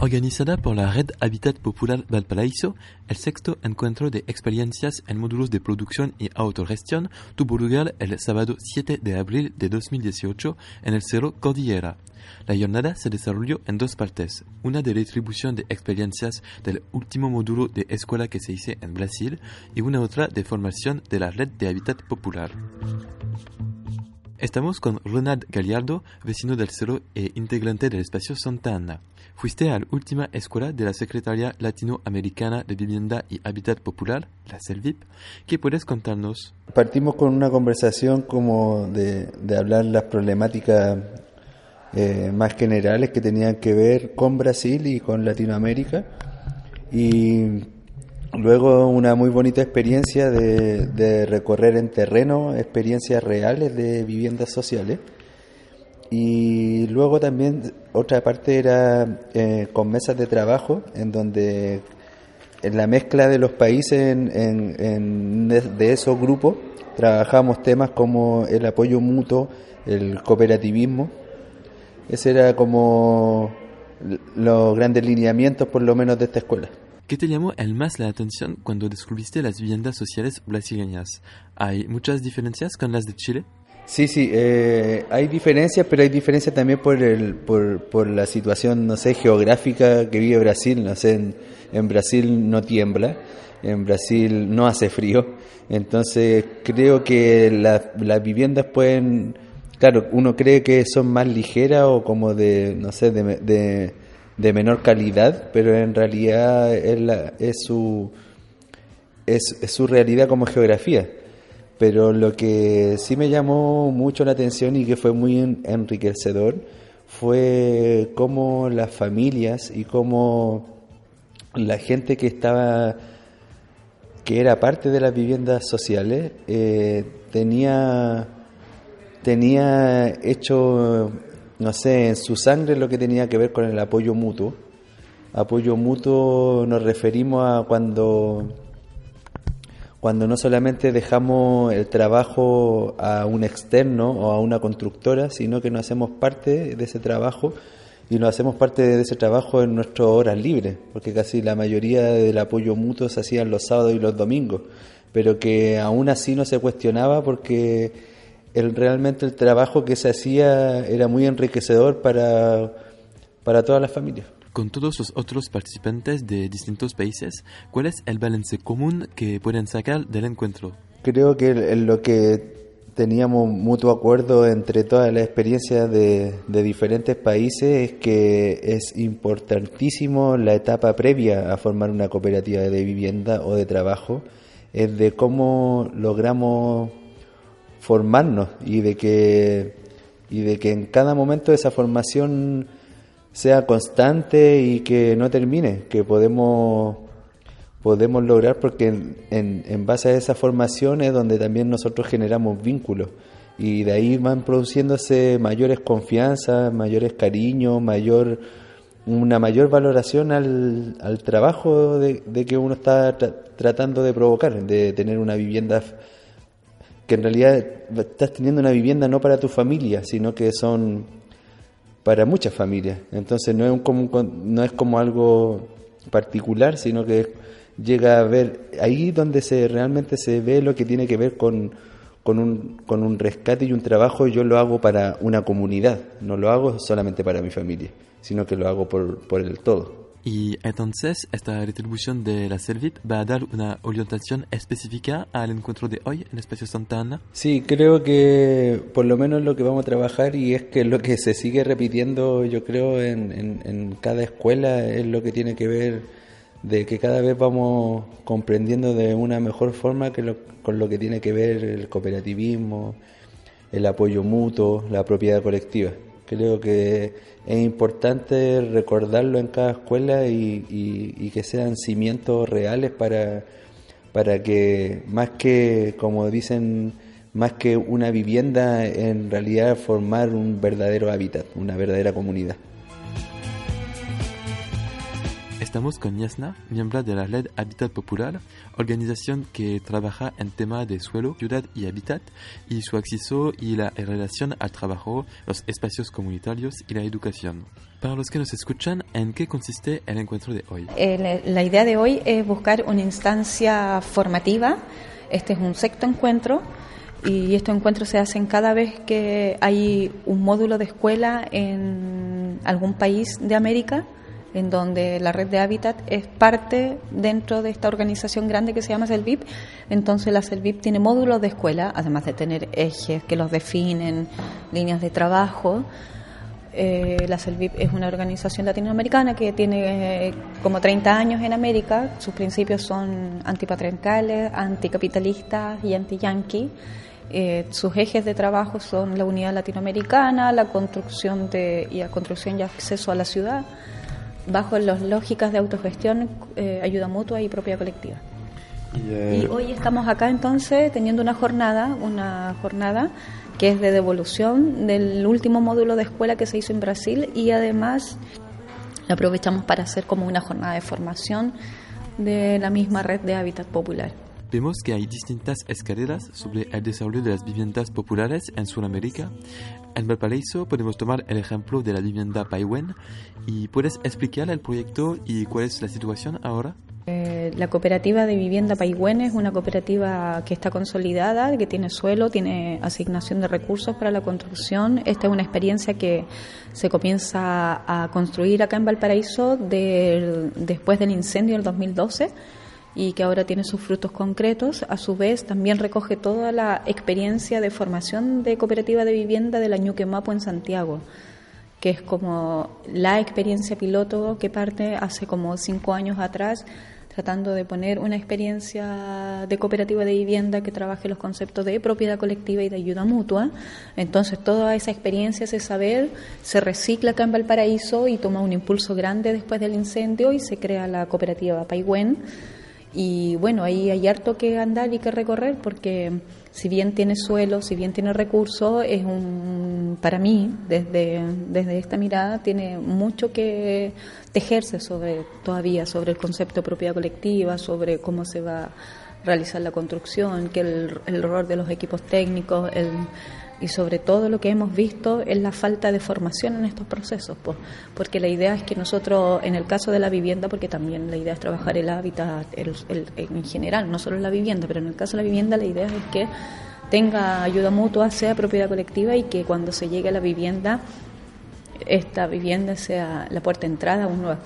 Organizada por la Red Habitat Popular Valparaíso, el sexto encuentro de experiencias en módulos de producción y autogestión tuvo lugar el sábado 7 de abril de 2018 en el Cerro Cordillera. La jornada se desarrolló en dos partes, una de retribución de experiencias del último módulo de escuela que se hizo en Brasil y una otra de formación de la Red de Hábitat Popular. Estamos con Ronald Gallardo, vecino del Cerro e integrante del espacio Santa Ana. Fuiste a la última escuela de la Secretaría Latinoamericana de Vivienda y Hábitat Popular, la CELVIP. ¿Qué puedes contarnos? Partimos con una conversación como de, de hablar las problemáticas eh, más generales que tenían que ver con Brasil y con Latinoamérica. Y luego una muy bonita experiencia de, de recorrer en terreno experiencias reales de viviendas sociales. Y luego también otra parte era eh, con mesas de trabajo, en donde en la mezcla de los países en, en, en de, esos grupos trabajamos temas como el apoyo mutuo, el cooperativismo. Ese era como los grandes lineamientos, por lo menos, de esta escuela. ¿Qué te llamó el más la atención cuando descubriste las viviendas sociales brasileñas? ¿Hay muchas diferencias con las de Chile? Sí, sí, eh, hay diferencias, pero hay diferencias también por, el, por, por la situación, no sé, geográfica que vive Brasil. No sé, en, Brasil no tiembla, en Brasil no hace frío. Entonces creo que la, las viviendas pueden, claro, uno cree que son más ligeras o como de, no sé, de, de, de menor calidad, pero en realidad es, la, es, su, es su realidad como geografía. Pero lo que sí me llamó mucho la atención y que fue muy enriquecedor fue cómo las familias y cómo la gente que estaba, que era parte de las viviendas sociales, eh, tenía, tenía hecho, no sé, en su sangre lo que tenía que ver con el apoyo mutuo. Apoyo mutuo nos referimos a cuando cuando no solamente dejamos el trabajo a un externo o a una constructora, sino que nos hacemos parte de ese trabajo y nos hacemos parte de ese trabajo en nuestras horas libres, porque casi la mayoría del apoyo mutuo se hacía los sábados y los domingos, pero que aún así no se cuestionaba porque el, realmente el trabajo que se hacía era muy enriquecedor para, para todas las familias con todos los otros participantes de distintos países, ¿cuál es el balance común que pueden sacar del encuentro? Creo que lo que teníamos mutuo acuerdo entre todas las experiencias de, de, diferentes países es que es importantísimo la etapa previa a formar una cooperativa de vivienda o de trabajo, es de cómo logramos formarnos y de que, y de que en cada momento de esa formación sea constante y que no termine, que podemos podemos lograr porque en, en, base a esa formación es donde también nosotros generamos vínculos y de ahí van produciéndose mayores confianzas, mayores cariños, mayor una mayor valoración al, al trabajo de, de, que uno está tra tratando de provocar, de tener una vivienda que en realidad estás teniendo una vivienda no para tu familia, sino que son para muchas familias. Entonces no es, un, como, no es como algo particular, sino que llega a ver ahí donde se realmente se ve lo que tiene que ver con, con, un, con un rescate y un trabajo, yo lo hago para una comunidad, no lo hago solamente para mi familia, sino que lo hago por, por el todo. Y entonces, esta retribución de la Servit va a dar una orientación específica al encuentro de hoy en Espacio Santa Ana. Sí, creo que por lo menos lo que vamos a trabajar y es que lo que se sigue repitiendo, yo creo, en, en, en cada escuela es lo que tiene que ver de que cada vez vamos comprendiendo de una mejor forma que lo, con lo que tiene que ver el cooperativismo, el apoyo mutuo, la propiedad colectiva. Creo que es importante recordarlo en cada escuela y, y que sean cimientos reales para, para que más que, como dicen, más que una vivienda, en realidad formar un verdadero hábitat, una verdadera comunidad. Estamos con Yasna, miembro de la Red Habitat Popular, organización que trabaja en temas de suelo, ciudad y hábitat, y su acceso y la relación al trabajo, los espacios comunitarios y la educación. Para los que nos escuchan, ¿en qué consiste el encuentro de hoy? Eh, la idea de hoy es buscar una instancia formativa. Este es un sexto encuentro y estos encuentros se hacen cada vez que hay un módulo de escuela en algún país de América en donde la red de hábitat es parte dentro de esta organización grande que se llama CELVIP. Entonces la CELVIP tiene módulos de escuela, además de tener ejes que los definen, líneas de trabajo. Eh, la CELVIP es una organización latinoamericana que tiene eh, como 30 años en América. Sus principios son antipatriarcales, anticapitalistas y anti-yanqui. Eh, sus ejes de trabajo son la unidad latinoamericana, la construcción de, y la construcción y acceso a la ciudad, bajo las lógicas de autogestión, eh, ayuda mutua y propiedad colectiva. Y hoy estamos acá entonces teniendo una jornada, una jornada que es de devolución del último módulo de escuela que se hizo en Brasil y además la aprovechamos para hacer como una jornada de formación de la misma red de hábitat popular. Vemos que hay distintas escaleras sobre el desarrollo de las viviendas populares en Sudamérica. En Valparaíso podemos tomar el ejemplo de la vivienda Paiwen y puedes explicar el proyecto y cuál es la situación ahora. Eh, la cooperativa de vivienda Paiwen es una cooperativa que está consolidada, que tiene suelo, tiene asignación de recursos para la construcción. Esta es una experiencia que se comienza a construir acá en Valparaíso después del incendio del 2012 y que ahora tiene sus frutos concretos. A su vez, también recoge toda la experiencia de formación de cooperativa de vivienda de la Ñuque Mapo en Santiago, que es como la experiencia piloto que parte hace como cinco años atrás tratando de poner una experiencia de cooperativa de vivienda que trabaje los conceptos de propiedad colectiva y de ayuda mutua. Entonces, toda esa experiencia, ese saber, se recicla acá en Valparaíso y toma un impulso grande después del incendio y se crea la cooperativa Paigüen y bueno, ahí hay harto que andar y que recorrer porque si bien tiene suelo, si bien tiene recursos, es un, para mí, desde, desde esta mirada, tiene mucho que tejerse sobre todavía sobre el concepto de propiedad colectiva, sobre cómo se va a realizar la construcción, que el, el rol de los equipos técnicos, el y sobre todo lo que hemos visto es la falta de formación en estos procesos, porque la idea es que nosotros, en el caso de la vivienda, porque también la idea es trabajar el hábitat en general, no solo la vivienda, pero en el caso de la vivienda la idea es que tenga ayuda mutua, sea propiedad colectiva y que cuando se llegue a la vivienda, esta vivienda sea la puerta de entrada a,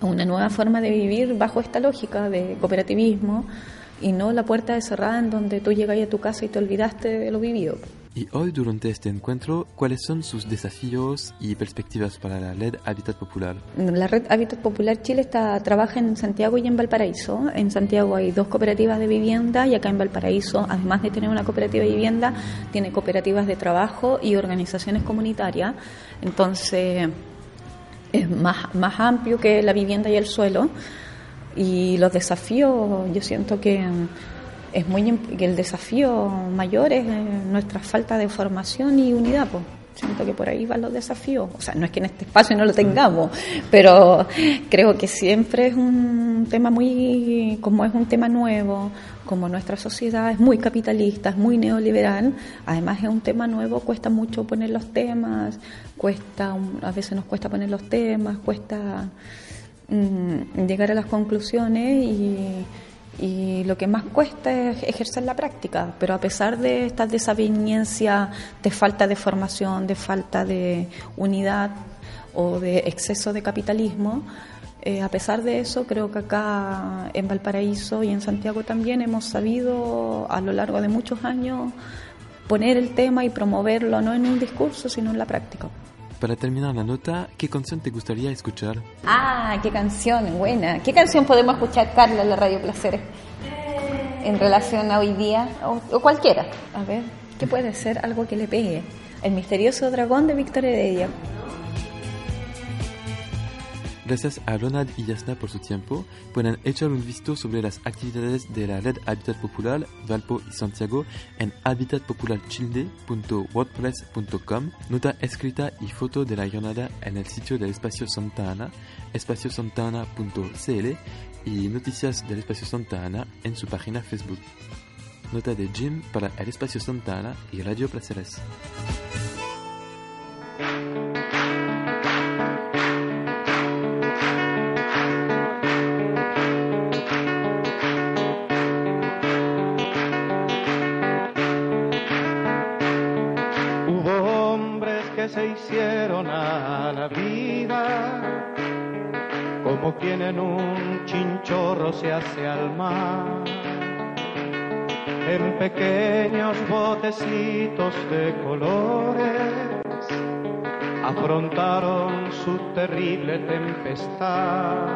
a una nueva forma de vivir bajo esta lógica de cooperativismo y no la puerta de cerrada en donde tú llegas a tu casa y te olvidaste de lo vivido. Y hoy, durante este encuentro, ¿cuáles son sus desafíos y perspectivas para la red Hábitat Popular? La red Hábitat Popular Chile está, trabaja en Santiago y en Valparaíso. En Santiago hay dos cooperativas de vivienda y acá en Valparaíso, además de tener una cooperativa de vivienda, tiene cooperativas de trabajo y organizaciones comunitarias. Entonces, es más, más amplio que la vivienda y el suelo. Y los desafíos, yo siento que es muy el desafío mayor es eh, nuestra falta de formación y unidad pues siento que por ahí van los desafíos. O sea no es que en este espacio no lo tengamos pero creo que siempre es un tema muy como es un tema nuevo como nuestra sociedad es muy capitalista es muy neoliberal además es un tema nuevo cuesta mucho poner los temas cuesta a veces nos cuesta poner los temas cuesta mm, llegar a las conclusiones y y lo que más cuesta es ejercer la práctica, pero a pesar de esta desaveniencia, de falta de formación, de falta de unidad o de exceso de capitalismo, eh, a pesar de eso, creo que acá en Valparaíso y en Santiago también hemos sabido a lo largo de muchos años poner el tema y promoverlo no en un discurso, sino en la práctica. Para terminar la nota, ¿qué canción te gustaría escuchar? Ah, qué canción, buena. ¿Qué canción podemos escuchar, Carla, en la Radio Placeres? En relación a hoy día, o, cualquiera. A ver, ¿qué puede ser algo que le pegue? El misterioso dragón de Víctor Heredia. Gracias a Ronald y Yasna por su tiempo. Pueden echar un visto sobre las actividades de la Red Habitat Popular Valpo y Santiago en habitatpopularchilde.wordpress.com. Nota escrita y foto de la jornada en el sitio del Espacio Santa Ana, espaciosantana.cl y noticias del Espacio Santa Ana en su página Facebook. Nota de Jim para el Espacio Santa Ana y Radio Placeres. Como quien en un chinchorro se hace al mar. En pequeños botecitos de colores afrontaron su terrible tempestad.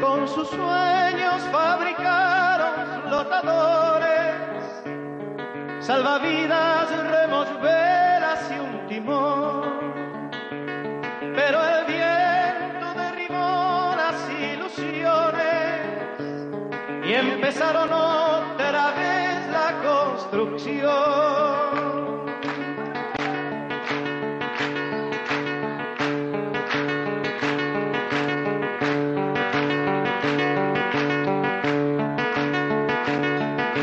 Con sus sueños fabricaron flotadores salvavidas, empezaron otra vez la construcción.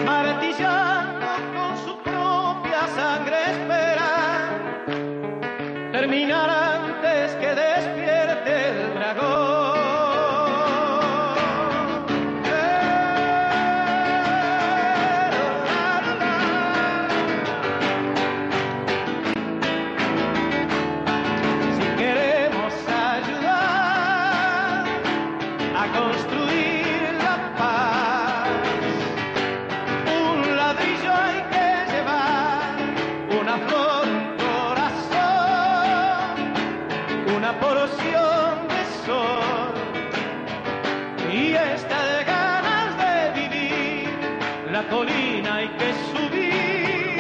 martillando con su propia sangre Colina hay que subir,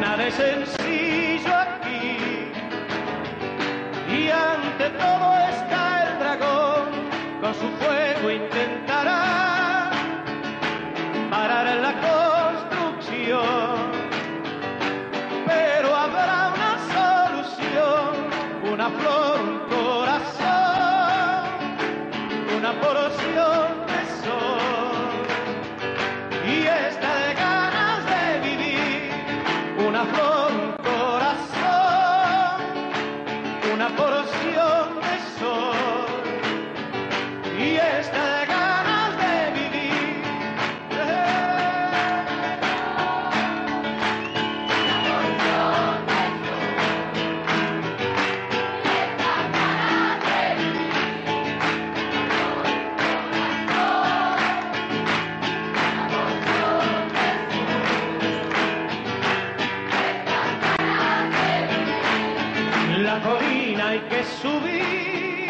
nada es sencillo aquí. Y ante todo una porción de sol. Y esta ganas de vivir. La colina hay que subir,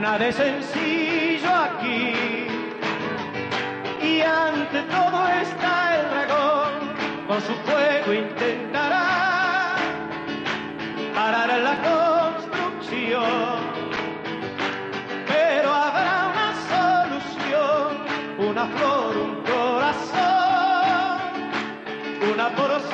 nada es sencillo aquí. Y ante todo está el dragón, con su fuego intentará parar la construcción. Pero habrá una solución, una flor, un corazón, una porción